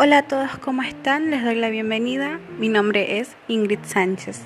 Hola a todos, ¿cómo están? Les doy la bienvenida. Mi nombre es Ingrid Sánchez.